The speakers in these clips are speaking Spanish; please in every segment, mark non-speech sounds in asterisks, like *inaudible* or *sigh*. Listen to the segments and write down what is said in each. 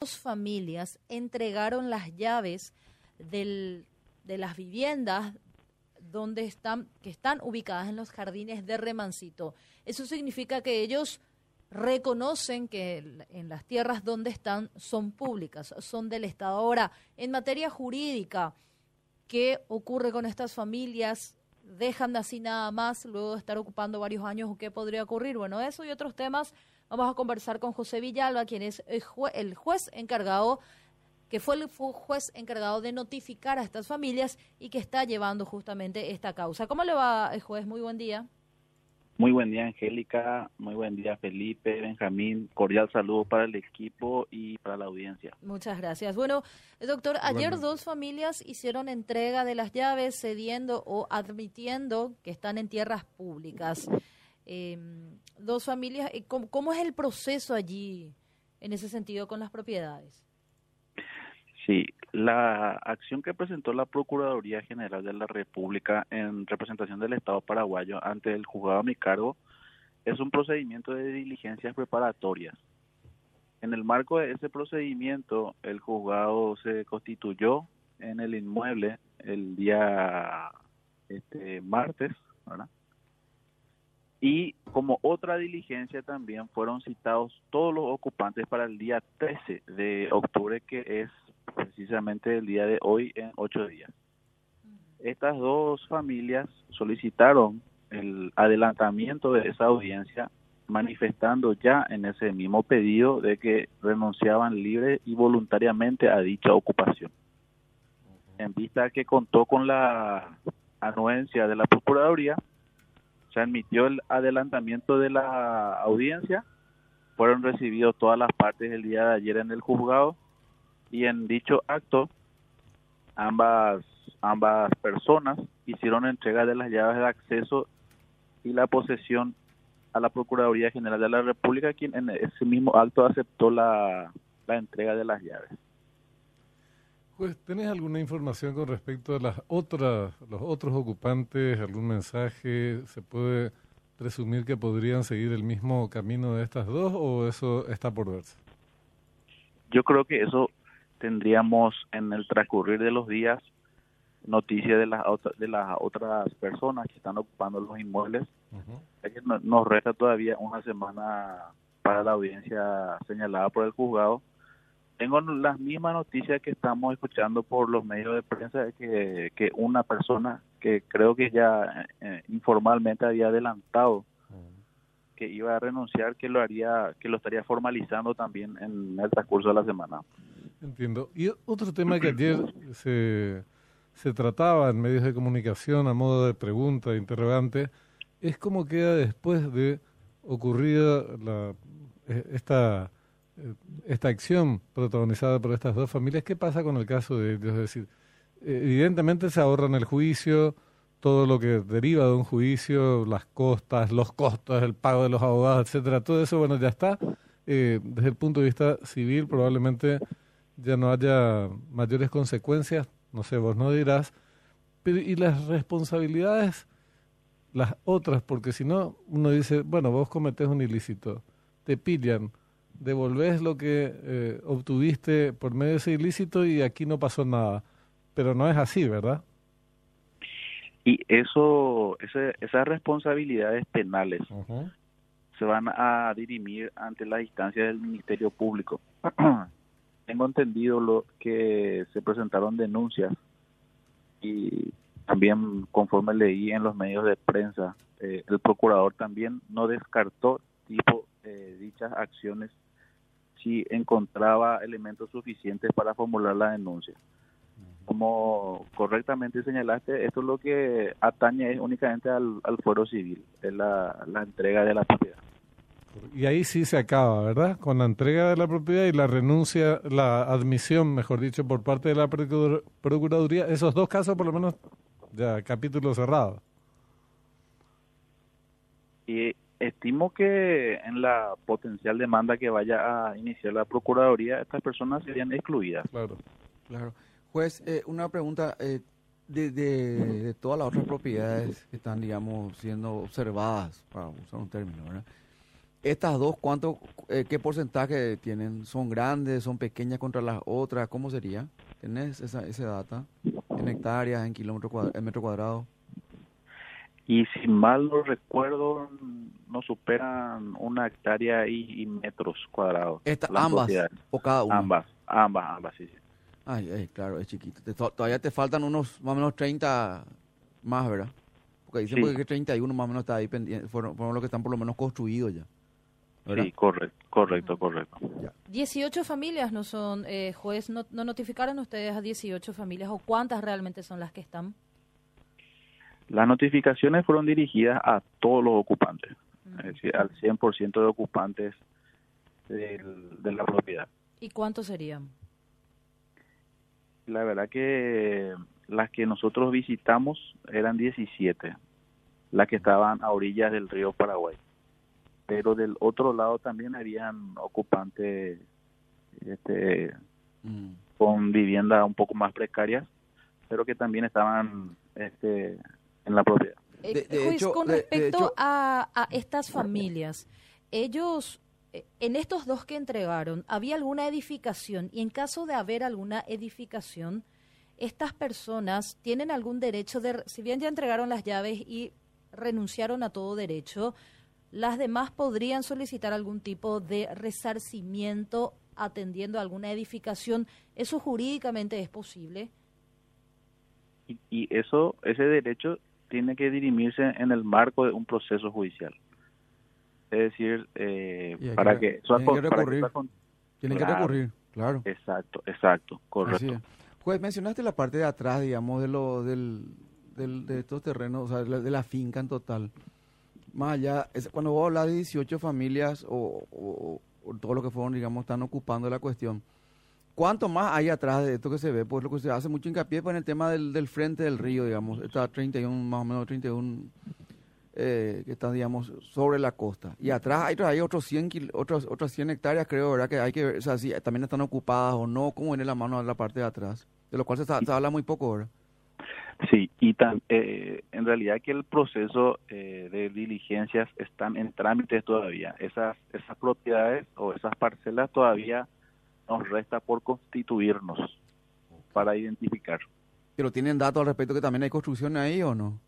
dos familias entregaron las llaves del, de las viviendas donde están, que están ubicadas en los jardines de Remancito. Eso significa que ellos reconocen que en las tierras donde están son públicas, son del Estado. Ahora, en materia jurídica, ¿qué ocurre con estas familias? ¿Dejan de así nada más luego de estar ocupando varios años o qué podría ocurrir? Bueno, eso y otros temas vamos a conversar con José Villalba, quien es el, el juez encargado que fue el juez encargado de notificar a estas familias y que está llevando justamente esta causa. ¿Cómo le va, juez? Muy buen día. Muy buen día, Angélica. Muy buen día, Felipe, Benjamín. Cordial saludo para el equipo y para la audiencia. Muchas gracias. Bueno, doctor, ayer dos familias hicieron entrega de las llaves cediendo o admitiendo que están en tierras públicas. Em, dos familias, eh, ¿cómo es el proceso allí en ese sentido con las propiedades? Sí, la acción que presentó la Procuraduría General de la República en representación del Estado paraguayo ante el juzgado a mi cargo es un procedimiento de diligencias preparatorias. En el marco de ese procedimiento, el juzgado se constituyó en el inmueble el día este, martes, ¿verdad? Y como otra diligencia también fueron citados todos los ocupantes para el día 13 de octubre, que es precisamente el día de hoy en ocho días. Estas dos familias solicitaron el adelantamiento de esa audiencia manifestando ya en ese mismo pedido de que renunciaban libre y voluntariamente a dicha ocupación. En vista que contó con la anuencia de la Procuraduría, se admitió el adelantamiento de la audiencia, fueron recibidos todas las partes el día de ayer en el juzgado y en dicho acto ambas ambas personas hicieron entrega de las llaves de acceso y la posesión a la Procuraduría General de la República, quien en ese mismo acto aceptó la, la entrega de las llaves. Pues, ¿tenés alguna información con respecto a las otras, los otros ocupantes? ¿Algún mensaje? ¿Se puede presumir que podrían seguir el mismo camino de estas dos o eso está por verse? Yo creo que eso tendríamos en el transcurrir de los días noticias de las de las otras personas que están ocupando los inmuebles. nos resta todavía una semana para la audiencia señalada por el juzgado. Tengo las mismas noticias que estamos escuchando por los medios de prensa de que, que una persona que creo que ya eh, informalmente había adelantado que iba a renunciar, que lo haría, que lo estaría formalizando también en el transcurso de la semana. Entiendo. Y otro tema que ayer se, se trataba en medios de comunicación a modo de pregunta, de interrogante, es cómo queda después de ocurrida la, e, esta, esta acción protagonizada por estas dos familias. ¿Qué pasa con el caso de ellos? Es decir, evidentemente se ahorran el juicio, todo lo que deriva de un juicio, las costas, los costos, el pago de los abogados, etcétera, todo eso, bueno, ya está. Eh, desde el punto de vista civil, probablemente ya no haya mayores consecuencias, no sé, vos no dirás. Pero, ¿y las responsabilidades? Las otras, porque si no, uno dice, bueno, vos cometés un ilícito, te pillan, devolvés lo que eh, obtuviste por medio de ese ilícito y aquí no pasó nada. Pero no es así, ¿verdad? Y eso, esas responsabilidades penales se van a dirimir ante la instancia del Ministerio Público. *clears throat* Tengo entendido lo que se presentaron denuncias y también conforme leí en los medios de prensa, eh, el procurador también no descartó tipo eh, dichas acciones si encontraba elementos suficientes para formular la denuncia como correctamente señalaste, esto es lo que atañe únicamente al, al fuero civil, es la, la entrega de la propiedad. Y ahí sí se acaba, ¿verdad? Con la entrega de la propiedad y la renuncia, la admisión, mejor dicho, por parte de la Procuraduría, esos dos casos por lo menos ya capítulo cerrado. Y estimo que en la potencial demanda que vaya a iniciar la Procuraduría, estas personas serían excluidas. Claro, claro. Pues eh, una pregunta, eh, de, de, todas las otras propiedades que están, digamos, siendo observadas, para usar un término, ¿verdad? Estas dos, ¿cuánto, eh, ¿qué porcentaje tienen? ¿Son grandes, son pequeñas contra las otras? ¿Cómo sería? ¿Tenés esa, esa data? ¿En hectáreas, en kilómetros cuadrados, en metro cuadrado? Y si mal no recuerdo, no superan una hectárea y, y metros cuadrados. Esta, ambas, o cada una. Ambas, ambas, ambas, sí. sí. Ay, ay, claro, es chiquito. Te- to- todavía te faltan unos más o menos 30 más, ¿verdad? Porque dicen Sí. que 31 más o menos está ahí pendiente, fueron, fueron los que están por lo menos construidos ya. ¿verdad? Sí, correcto, correcto, correcto. 18 familias no son, eh, juez, no, no notificaron ustedes a 18 familias o cuántas realmente son las que están? Las notificaciones fueron dirigidas a todos los ocupantes, es decir, al 100% de ocupantes del- de la propiedad. ¿Y cuántos serían? La verdad que las que nosotros visitamos eran 17, las que estaban a orillas del río Paraguay. Pero del otro lado también habían ocupantes este, Mm. con viviendas un poco más precarias, pero que también estaban este, en la propiedad. Eh, De- de juez, hecho- con de- de respecto hecho- a, a estas familias, ellos, eh, en estos dos que entregaron, ¿había alguna edificación? Y en caso de haber alguna edificación, estas personas tienen algún derecho de, si bien ya entregaron las llaves y renunciaron a todo derecho, las demás podrían solicitar algún tipo de resarcimiento atendiendo a alguna edificación. ¿Eso jurídicamente es posible? Y, y eso, ese derecho tiene que dirimirse en el marco de un proceso judicial. Es decir, eh, para que- que, eso tienen que para que recurrir. Tienen que Claro. recurrir, claro. Exacto, exacto, correcto. es. Juez, mencionaste la parte de atrás, digamos, de lo, del, del- de estos terrenos, o sea, de la, de la finca en total. Más allá, es- cuando vos hablas de 18 familias o, o- o todo lo que fueron, digamos, están ocupando la cuestión, ¿cuánto más hay atrás de esto que se ve? Pues lo que se hace mucho hincapié pues, en el tema del, del frente del río, digamos, está 31, más o menos 31 eh, que está, digamos, sobre la costa. Y atrás hay, hay otros 100, kil- otros, otras 100 hectáreas, creo, ¿verdad? Que hay que ver, o sea, si también están ocupadas o no, cómo viene la mano a la parte de atrás. De lo cual se, se habla muy poco, ¿verdad? Sí, y tan- eh, en realidad que el proceso eh, de diligencias están en trámites todavía. Esas, esas propiedades o esas parcelas todavía nos resta por constituirnos para identificar. Pero tienen datos al respecto que también hay construcción ahí o no?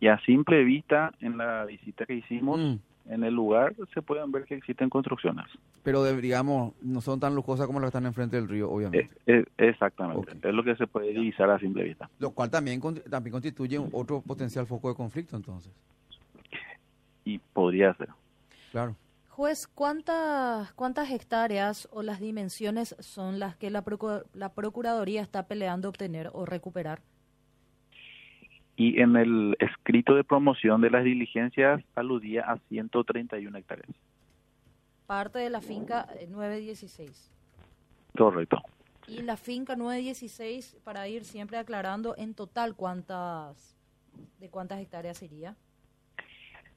Y a simple vista, en la visita que hicimos Mm. en el lugar, se pueden ver que existen construcciones. Pero, de- digamos, no son tan lujosas como las que están enfrente del río, obviamente. Eh, eh, exactamente, es lo que se puede divisar a simple vista. Lo cual también, también constituye otro potencial foco de conflicto, entonces. Y podría ser. Claro. Juez, ¿cuántas, ¿cuántas hectáreas o las dimensiones son las que la, procu- la Procuraduría está peleando obtener o recuperar? Y en el escrito de promoción de las diligencias aludía a 131 hectáreas. Parte de la finca eh, 916. Correcto. Y la finca 916, para ir siempre aclarando, en total, ¿cuántas, de cuántas hectáreas sería?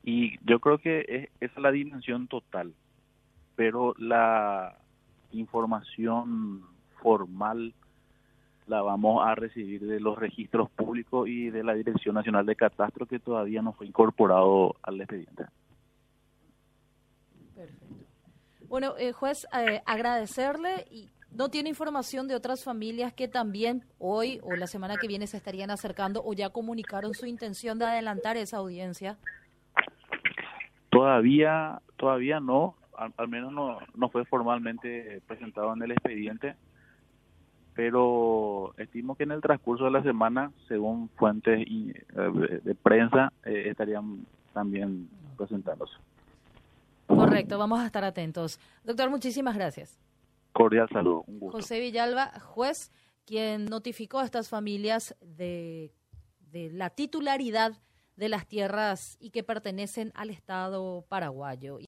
Y yo creo que es, esa es la dimensión total, pero la información formal la vamos a recibir de los registros públicos y de la Dirección Nacional de Catastro que todavía no fue incorporado al expediente. Perfecto. Bueno, eh, juez, eh, agradecerle y no tiene información de otras familias que también hoy o la semana que viene se estarían acercando o ya comunicaron su intención de adelantar esa audiencia. Todavía, todavía no, al, al menos no, no fue formalmente presentado en el expediente, pero estimo que en el transcurso de la semana, según fuentes y, eh, de, prensa, eh, estarían también presentándose. Correcto, vamos a estar atentos. Doctor, muchísimas gracias. Cordial saludo, un gusto. José Villalba, juez, quien notificó a estas familias de, de la titularidad de las tierras y que pertenecen al Estado paraguayo.